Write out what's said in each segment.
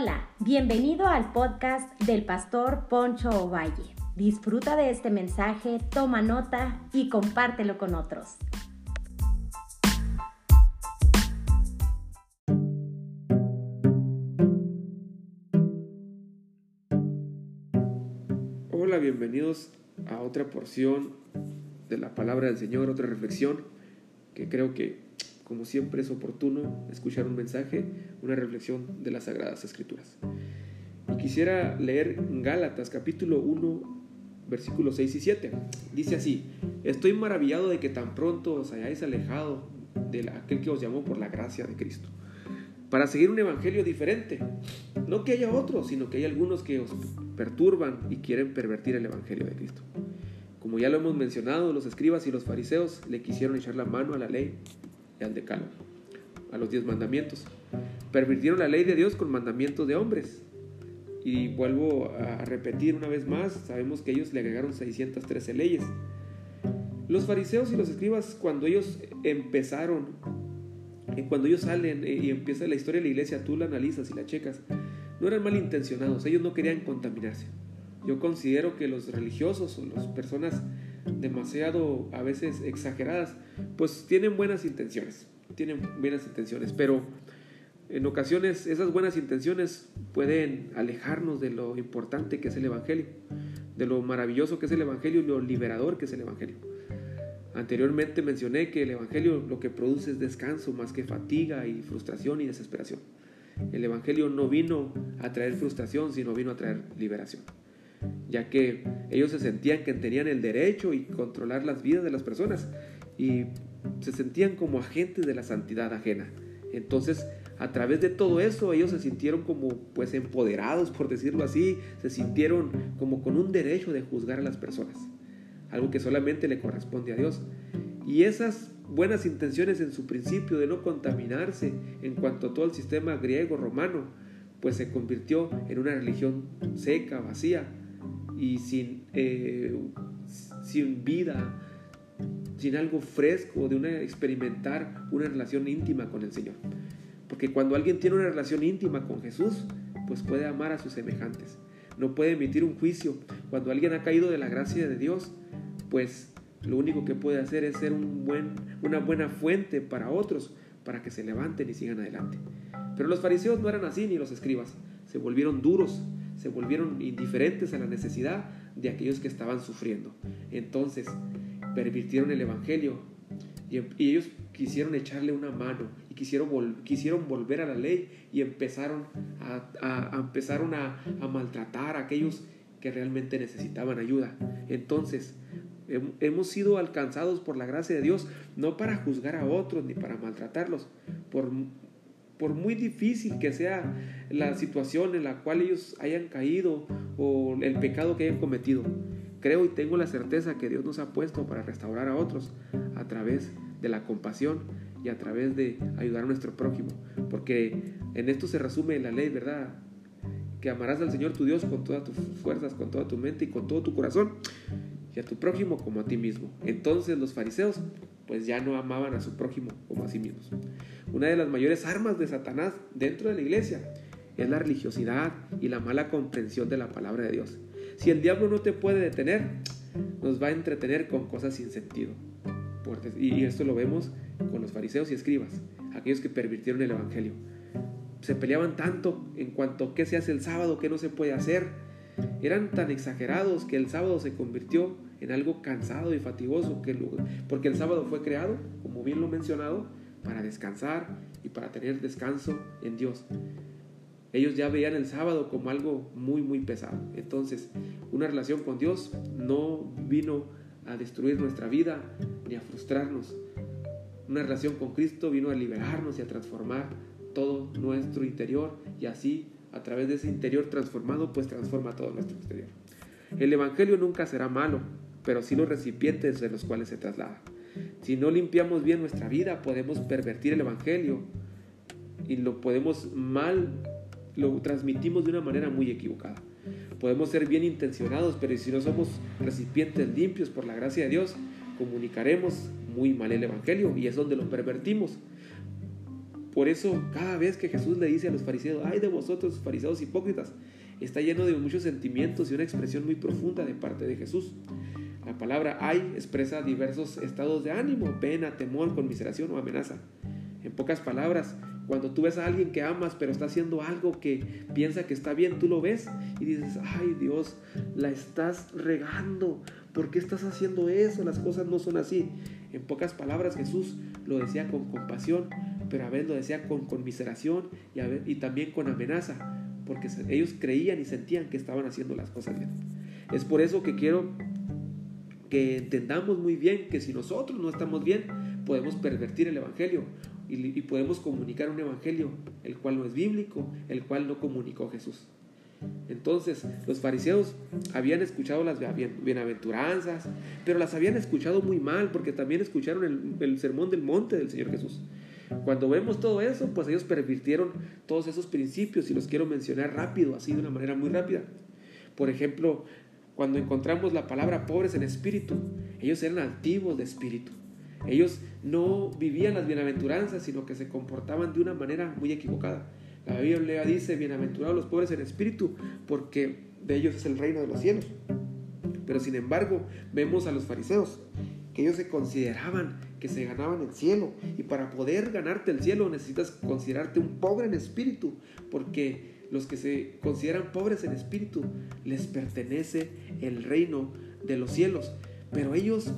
Hola, bienvenido al podcast del pastor Poncho Ovalle. Disfruta de este mensaje, toma nota y compártelo con otros. Hola, bienvenidos a otra porción de la palabra del Señor, otra reflexión que creo que como siempre es oportuno escuchar un mensaje, una reflexión de las Sagradas Escrituras. Y quisiera leer Gálatas capítulo 1, versículos 6 y 7. Dice así, estoy maravillado de que tan pronto os hayáis alejado de aquel que os llamó por la gracia de Cristo, para seguir un evangelio diferente. No que haya otros, sino que hay algunos que os perturban y quieren pervertir el evangelio de Cristo. Como ya lo hemos mencionado, los escribas y los fariseos le quisieron echar la mano a la ley y al a los diez mandamientos. Pervirtieron la ley de Dios con mandamientos de hombres. Y vuelvo a repetir una vez más, sabemos que ellos le agregaron 613 leyes. Los fariseos y los escribas, cuando ellos empezaron, cuando ellos salen eh, y empieza la historia de la iglesia, tú la analizas y la checas, no eran malintencionados, ellos no querían contaminarse. Yo considero que los religiosos o las personas demasiado a veces exageradas, pues tienen buenas intenciones, tienen buenas intenciones, pero en ocasiones esas buenas intenciones pueden alejarnos de lo importante que es el Evangelio, de lo maravilloso que es el Evangelio y lo liberador que es el Evangelio. Anteriormente mencioné que el Evangelio lo que produce es descanso más que fatiga y frustración y desesperación. El Evangelio no vino a traer frustración, sino vino a traer liberación ya que ellos se sentían que tenían el derecho y controlar las vidas de las personas y se sentían como agentes de la santidad ajena. Entonces, a través de todo eso, ellos se sintieron como pues empoderados, por decirlo así, se sintieron como con un derecho de juzgar a las personas, algo que solamente le corresponde a Dios. Y esas buenas intenciones en su principio de no contaminarse en cuanto a todo el sistema griego romano, pues se convirtió en una religión seca, vacía, y sin, eh, sin vida, sin algo fresco de una, experimentar una relación íntima con el Señor. Porque cuando alguien tiene una relación íntima con Jesús, pues puede amar a sus semejantes. No puede emitir un juicio. Cuando alguien ha caído de la gracia de Dios, pues lo único que puede hacer es ser un buen, una buena fuente para otros, para que se levanten y sigan adelante. Pero los fariseos no eran así, ni los escribas. Se volvieron duros, se volvieron indiferentes a la necesidad de aquellos que estaban sufriendo. Entonces, pervirtieron el Evangelio y, ellos quisieron echarle una mano y quisieron, quisieron volver a la ley y empezaron a, empezaron a, a maltratar a aquellos que realmente necesitaban ayuda. Entonces, hemos sido alcanzados por la gracia de Dios no para juzgar a otros ni para maltratarlos, por por muy difícil que sea la situación en la cual ellos hayan caído o el pecado que hayan cometido. Creo y tengo la certeza que Dios nos ha puesto para restaurar a otros a través de la compasión y a través de ayudar a nuestro prójimo. Porque en esto se resume la ley, ¿verdad? Que amarás al Señor tu Dios con todas tus fuerzas, con toda tu mente y con todo tu corazón y a tu prójimo como a ti mismo. Entonces los fariseos pues ya no amaban a su prójimo como a sí mismos. Una de las mayores armas de Satanás dentro de la iglesia es la religiosidad y la mala comprensión de la palabra de Dios. Si el diablo no te puede detener, nos va a entretener con cosas sin sentido. Y esto lo vemos con los fariseos y escribas, aquellos que pervirtieron el Evangelio. Se peleaban tanto en cuanto a qué se hace el sábado, qué no se puede hacer. Eran tan exagerados que el sábado se convirtió en algo cansado y fatigoso, porque el sábado fue creado, como bien lo mencionado, para descansar y para tener descanso en Dios. Ellos ya veían el sábado como algo muy, muy pesado. Entonces, una relación con Dios no vino a destruir nuestra vida ni a frustrarnos. Una relación con Cristo vino a liberarnos y a transformar todo nuestro interior y así, a través de ese interior transformado, pues transforma todo nuestro exterior. El Evangelio nunca será malo, pero sí los recipientes de los cuales se traslada. Si no limpiamos bien nuestra vida, podemos pervertir el Evangelio y lo podemos mal, lo transmitimos de una manera muy equivocada. Podemos ser bien intencionados, pero si no somos recipientes limpios por la gracia de Dios, comunicaremos muy mal el Evangelio y es donde lo pervertimos. Por eso, cada vez que Jesús le dice a los fariseos, ay de vosotros, fariseos hipócritas, está lleno de muchos sentimientos y una expresión muy profunda de parte de Jesús. La palabra hay expresa diversos estados de ánimo, pena, temor, conmiseración o amenaza. En pocas palabras, cuando tú ves a alguien que amas pero está haciendo algo que piensa que está bien, tú lo ves y dices, ay Dios, la estás regando. ¿Por qué estás haciendo eso? Las cosas no son así. En pocas palabras, Jesús lo decía con compasión, pero a veces lo decía con conmiseración y, y también con amenaza, porque ellos creían y sentían que estaban haciendo las cosas bien. Es por eso que quiero que entendamos muy bien que si nosotros no estamos bien, podemos pervertir el Evangelio y, podemos comunicar un evangelio, el cual no es bíblico, el cual no comunicó Jesús. Entonces, los fariseos habían escuchado las bienaventuranzas, pero las habían escuchado muy mal, porque también escucharon el, el, sermón del monte del Señor Jesús. Cuando vemos todo eso, pues ellos pervirtieron todos esos principios y los quiero mencionar rápido, así de una manera muy rápida. Por ejemplo, cuando encontramos la palabra pobres en espíritu, ellos eran altivos de espíritu. Ellos no vivían las bienaventuranzas, sino que se comportaban de una manera muy equivocada. La Biblia dice, bienaventurados los pobres en espíritu, porque de ellos es el reino de los cielos. Pero sin embargo, vemos a los fariseos, ellos se consideraban que se ganaban el cielo. Y para poder ganarte el cielo necesitas considerarte un pobre en espíritu, porque los que se consideran pobres en espíritu les pertenece el reino de los cielos. Pero ellos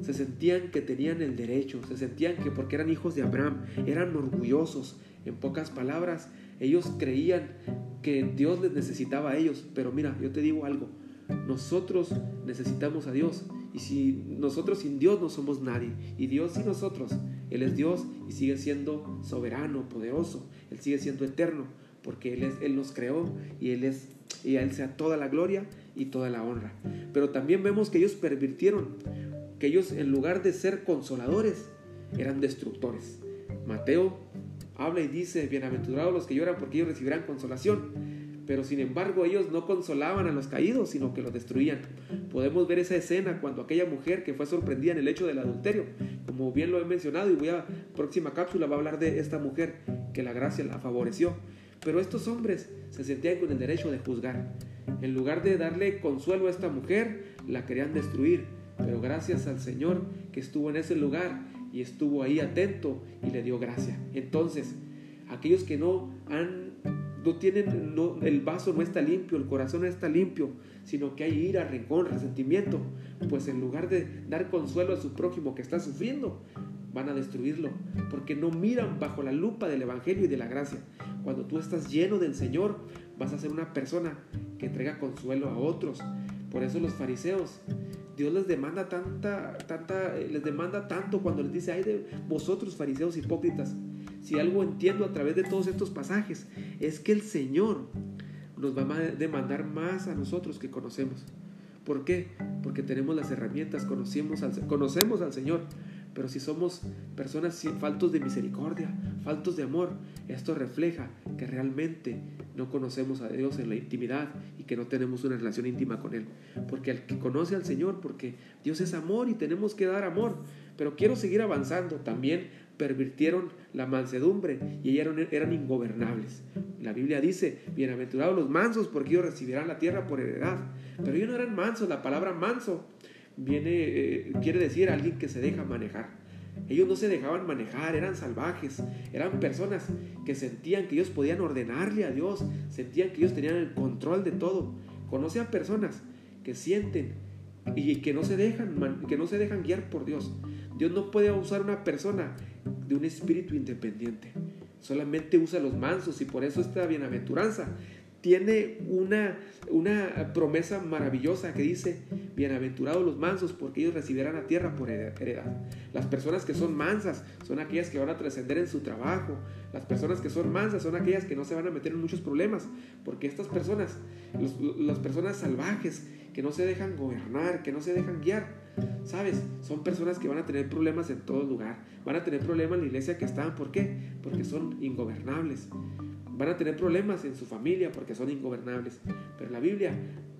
se sentían que tenían el derecho, se sentían que porque eran hijos de Abraham, eran orgullosos. En pocas palabras, ellos creían que Dios les necesitaba a ellos. Pero mira, yo te digo algo, nosotros necesitamos a Dios. Y si nosotros sin Dios no somos nadie, y Dios sin nosotros, Él es Dios y sigue siendo soberano, poderoso, Él sigue siendo eterno, porque Él, es, Él nos creó y Él es, y a Él sea toda la gloria y toda la honra. Pero también vemos que ellos pervirtieron que ellos en lugar de ser consoladores, eran destructores. Mateo habla y dice, bienaventurados los que lloran porque ellos recibirán consolación. Pero sin embargo ellos no consolaban a los caídos, sino que los destruían. Podemos ver esa escena cuando aquella mujer que fue sorprendida en el hecho del adulterio, como bien lo he mencionado y voy a próxima cápsula va a hablar de esta mujer que la gracia la favoreció. Pero estos hombres se sentían con el derecho de juzgar. En lugar de darle consuelo a esta mujer, la querían destruir pero gracias al Señor que estuvo en ese lugar y estuvo ahí atento y le dio gracia. Entonces, aquellos que no han no tienen el vaso no está limpio, el corazón no está limpio, sino que hay ira, rencor, resentimiento, pues en lugar de dar consuelo a su prójimo que está sufriendo, van a destruirlo, porque no miran bajo la lupa del evangelio y de la gracia. Cuando tú estás lleno del Señor, vas a ser una persona que entrega consuelo a otros. Por eso los fariseos Dios les demanda tanta, tanta, eh, les demanda tanto cuando les dice, ay de vosotros fariseos hipócritas. Si algo entiendo a través de todos estos pasajes, es que el Señor nos va a demandar más a nosotros que conocemos. ¿Por qué? Porque tenemos las herramientas, conocemos al, al Señor, pero si somos personas faltos de misericordia, faltos de amor, esto refleja que realmente no conocemos a Dios en la intimidad y que no tenemos una relación íntima con Él. Porque el que conoce al Señor, porque Dios es amor y tenemos que dar amor. Pero quiero seguir avanzando. También pervirtieron la mansedumbre y eran, ingobernables. La Biblia dice, bienaventurados los mansos porque ellos recibirán la tierra por heredad. Pero ellos no eran mansos. La palabra manso viene, eh, quiere decir alguien que se deja manejar. Ellos no se dejaban manejar, eran salvajes, eran personas que sentían que ellos podían ordenarle a Dios, sentían que ellos tenían el control de todo. Conoce a personas que sienten y que no se dejan, que no se dejan guiar por Dios. Dios no puede usar una persona de un espíritu independiente. Solamente usa los mansos y por eso esta bienaventuranza tiene una, una promesa maravillosa que dice, bienaventurados los mansos porque ellos recibirán la tierra por heredad. Las personas que son mansas son aquellas que van a trascender en su trabajo. Las personas que son mansas son aquellas que no se van a meter en muchos problemas, porque estas personas, las personas salvajes que no se dejan gobernar, que no se dejan guiar, ¿sabes? Son personas que van a tener problemas en todo lugar. Van a tener problemas en la iglesia que están. ¿Por qué? Porque son ingobernables. Van a tener problemas en su familia porque son ingobernables. Pero la Biblia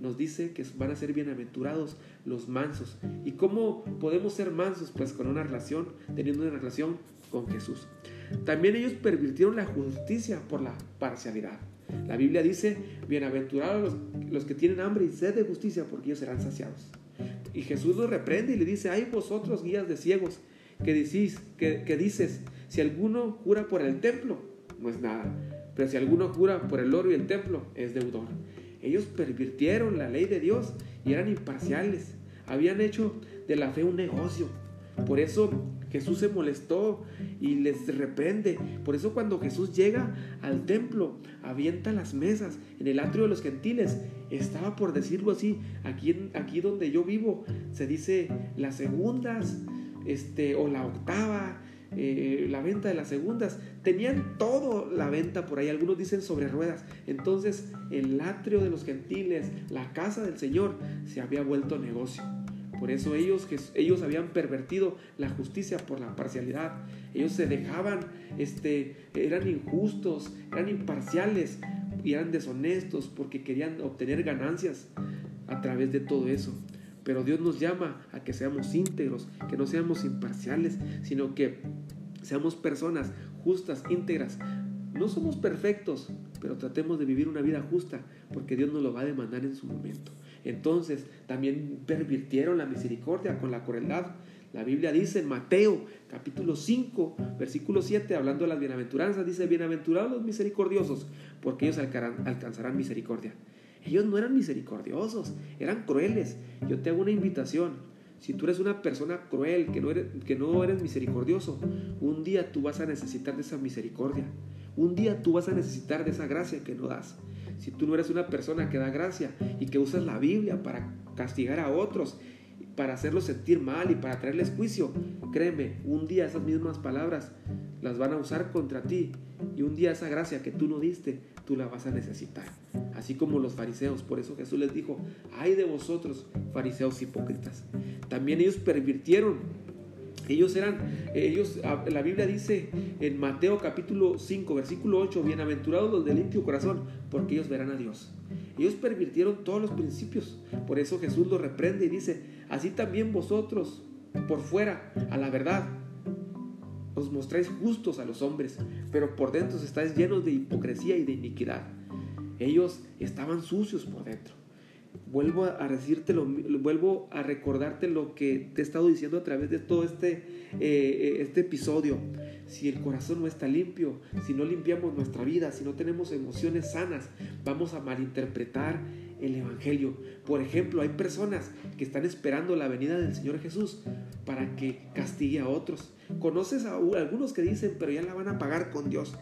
nos dice que van a ser bienaventurados los mansos. ¿Y cómo podemos ser mansos? Pues con una relación, teniendo una relación con Jesús. También ellos pervirtieron la justicia por la parcialidad. La Biblia dice, bienaventurados los, los que tienen hambre y sed de justicia, porque ellos serán saciados. Y Jesús los reprende y le dice, hay vosotros guías de ciegos, que, decís, que, que dices, si alguno jura por el templo, no es nada, pero si alguno jura por el oro y el templo, es deudor. Ellos pervirtieron la ley de Dios y eran imparciales. Habían hecho de la fe un negocio. Por eso Jesús se molestó y les reprende. Por eso cuando Jesús llega al templo, avienta las mesas en el atrio de los gentiles. Estaba por decirlo así, aquí, aquí donde yo vivo, se dice las segundas este, o la octava, eh, la venta de las segundas. Tenían todo la venta por ahí, algunos dicen sobre ruedas. Entonces el atrio de los gentiles, la casa del Señor, se había vuelto negocio. Por eso ellos, ellos habían pervertido la justicia por la parcialidad. Ellos se dejaban, este, eran injustos, eran imparciales y eran deshonestos porque querían obtener ganancias a través de todo eso. Pero Dios nos llama a que seamos íntegros, que no seamos imparciales, sino que seamos personas justas, íntegras. No somos perfectos, pero tratemos de vivir una vida justa, porque Dios nos lo va a demandar en su momento. Entonces, también pervirtieron la misericordia con la crueldad. La Biblia dice en Mateo capítulo 5, versículo 7, hablando de las bienaventuranzas, dice, bienaventurados los misericordiosos, porque ellos alcanzarán misericordia. Ellos no eran misericordiosos, eran crueles. Yo te hago una invitación. Si tú eres una persona cruel, que no, eres, que no eres misericordioso, un día tú vas a necesitar de esa misericordia. Un día tú vas a necesitar de esa gracia que no das. Si tú no eres una persona que da gracia y que usas la Biblia para castigar a otros, para hacerlos sentir mal y para traerles juicio, créeme, un día esas mismas palabras las van a usar contra ti y un día esa gracia que tú no diste, tú la vas a necesitar así como los fariseos. Por eso Jesús les dijo, ay de vosotros, fariseos hipócritas. También ellos pervirtieron. Ellos eran, ellos, la Biblia dice en Mateo capítulo 5, versículo 8, bienaventurados los de limpio corazón, porque ellos verán a Dios. Ellos pervirtieron todos los principios. Por eso Jesús los reprende y dice, así también vosotros, por fuera, a la verdad, os mostráis justos a los hombres, pero por dentro estáis llenos de hipocresía y de iniquidad. Ellos estaban sucios por dentro. Vuelvo a decirte vuelvo a recordarte lo que te he estado diciendo a través de todo este, eh, este episodio. Si el corazón no está limpio, si no limpiamos nuestra vida, si no tenemos emociones sanas, vamos a malinterpretar el Evangelio. Por ejemplo, hay personas que están esperando la venida del Señor Jesús para que castigue a otros. Conoces a algunos que dicen, pero ya la van a pagar con Dios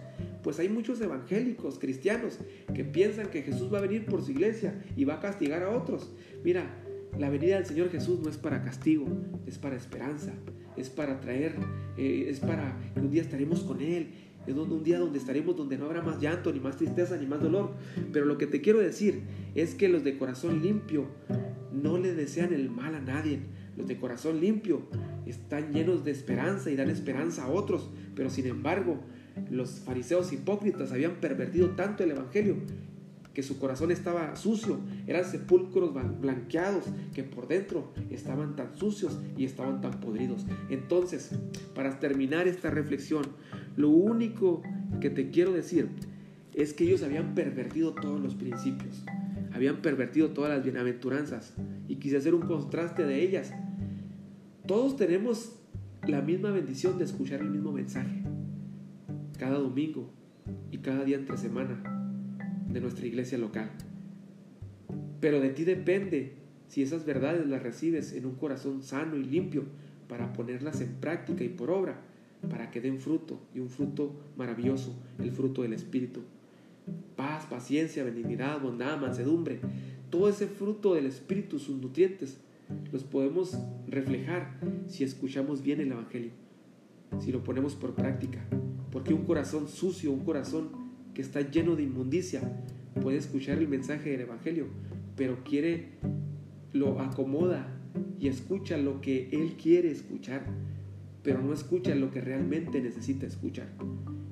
pues hay muchos evangélicos, cristianos, que piensan que Jesús va a venir por su iglesia y va a castigar a otros. Mira, la venida del Señor Jesús no es para castigo, es para esperanza, es para traer, eh, es para que un día estaremos con Él, es un día donde estaremos donde no habrá más llanto, ni más tristeza, ni más dolor. Pero lo que te quiero decir es que los de corazón limpio no le desean el mal a nadie. Los de corazón limpio están llenos de esperanza y dan esperanza a otros, pero sin embargo los fariseos hipócritas habían pervertido tanto el Evangelio que su corazón estaba sucio, eran sepulcros blanqueados que por dentro estaban tan sucios y estaban tan podridos. Entonces, para terminar esta reflexión, lo único que te quiero decir es que ellos habían pervertido todos los principios, habían pervertido todas las bienaventuranzas y quise hacer un contraste de ellas. Todos tenemos la misma bendición de escuchar el mismo mensaje cada domingo y cada día entre semana de nuestra iglesia local. Pero de ti depende si esas verdades las recibes en un corazón sano y limpio para ponerlas en práctica y por obra, para que den fruto y un fruto maravilloso, el fruto del Espíritu. Paz, paciencia, benignidad, bondad, mansedumbre, todo ese fruto del Espíritu, sus nutrientes, los podemos reflejar si escuchamos bien el Evangelio, si lo ponemos por práctica. Porque un corazón sucio, un corazón que está lleno de inmundicia, puede escuchar el mensaje del Evangelio, pero quiere, lo acomoda y escucha lo que él quiere escuchar, pero no escucha lo que realmente necesita escuchar.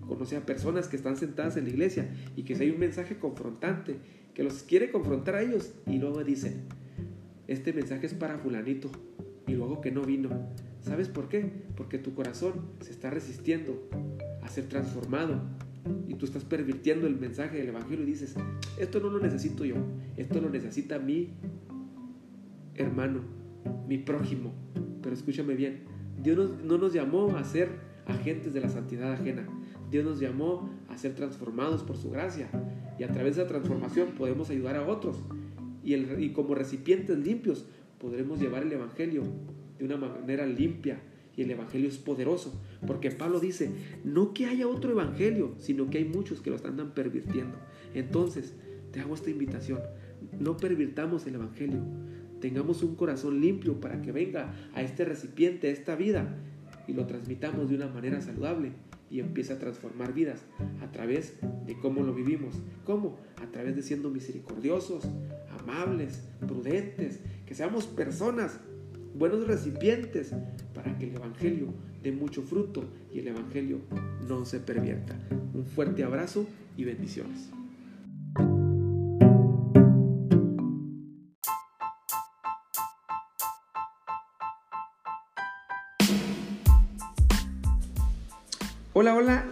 Conoce a personas que están sentadas en la iglesia y que si hay un mensaje confrontante, que los quiere confrontar a ellos y luego dicen, este mensaje es para fulanito y luego que no vino. ¿Sabes por qué? Porque tu corazón se está resistiendo a ser transformado. Y tú estás pervirtiendo el mensaje del Evangelio y dices, esto no lo necesito yo, esto lo necesita mi hermano, mi prójimo. Pero escúchame bien, Dios no nos llamó a ser agentes de la santidad ajena. Dios nos llamó a ser transformados por su gracia. Y a través de la transformación podemos ayudar a otros. Y, y como recipientes limpios podremos llevar el Evangelio de una manera limpia, y el Evangelio es poderoso, porque Pablo dice, no que haya otro Evangelio, sino que hay muchos que lo andan pervirtiendo. Entonces, te hago esta invitación, no pervirtamos el Evangelio, tengamos un corazón limpio para que venga a este recipiente, a esta vida, y lo transmitamos de una manera saludable y empiece a transformar vidas a través de cómo lo vivimos. ¿Cómo? A través de siendo misericordiosos, amables, prudentes, que seamos personas buenos recipientes para que el Evangelio dé mucho fruto y el Evangelio no se pervierta. Un fuerte abrazo y bendiciones. Hola, hola,